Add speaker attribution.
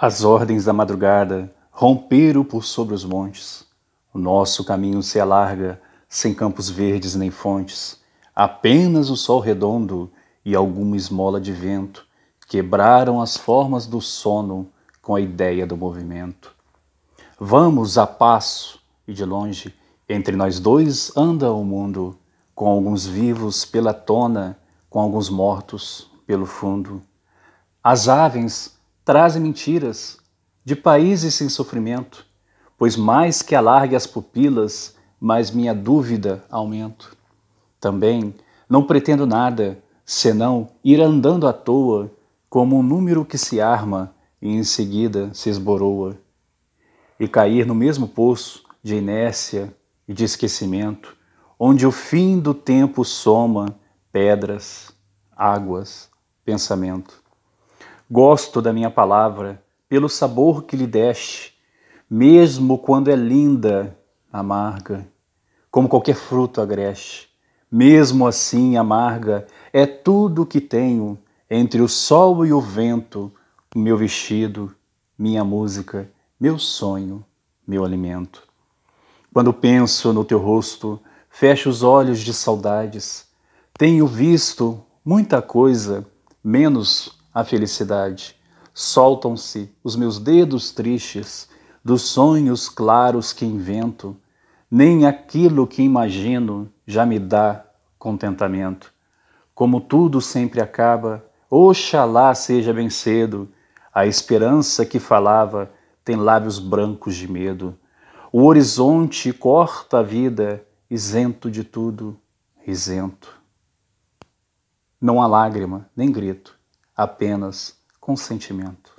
Speaker 1: As ordens da madrugada romperam por sobre os montes. O nosso caminho se alarga, sem campos verdes nem fontes. Apenas o sol redondo e alguma esmola de vento quebraram as formas do sono com a ideia do movimento. Vamos a passo, e de longe, entre nós dois anda o mundo, com alguns vivos pela tona, com alguns mortos pelo fundo. As aves trazem mentiras de países sem sofrimento, pois mais que alargue as pupilas, mais minha dúvida aumento. Também não pretendo nada, senão ir andando à toa, como um número que se arma e em seguida se esboroa, e cair no mesmo poço de inércia e de esquecimento, onde o fim do tempo soma pedras, águas, pensamento. Gosto da minha palavra pelo sabor que lhe deste, mesmo quando é linda, amarga, como qualquer fruto agreste. Mesmo assim, amarga é tudo que tenho entre o sol e o vento, o meu vestido, minha música, meu sonho, meu alimento. Quando penso no teu rosto, fecho os olhos de saudades. Tenho visto muita coisa, menos a felicidade. Soltam-se os meus dedos tristes dos sonhos claros que invento, nem aquilo que imagino já me dá contentamento. Como tudo sempre acaba, oxalá seja bem cedo, a esperança que falava tem lábios brancos de medo. O horizonte corta a vida, isento de tudo, isento. Não há lágrima, nem grito apenas consentimento.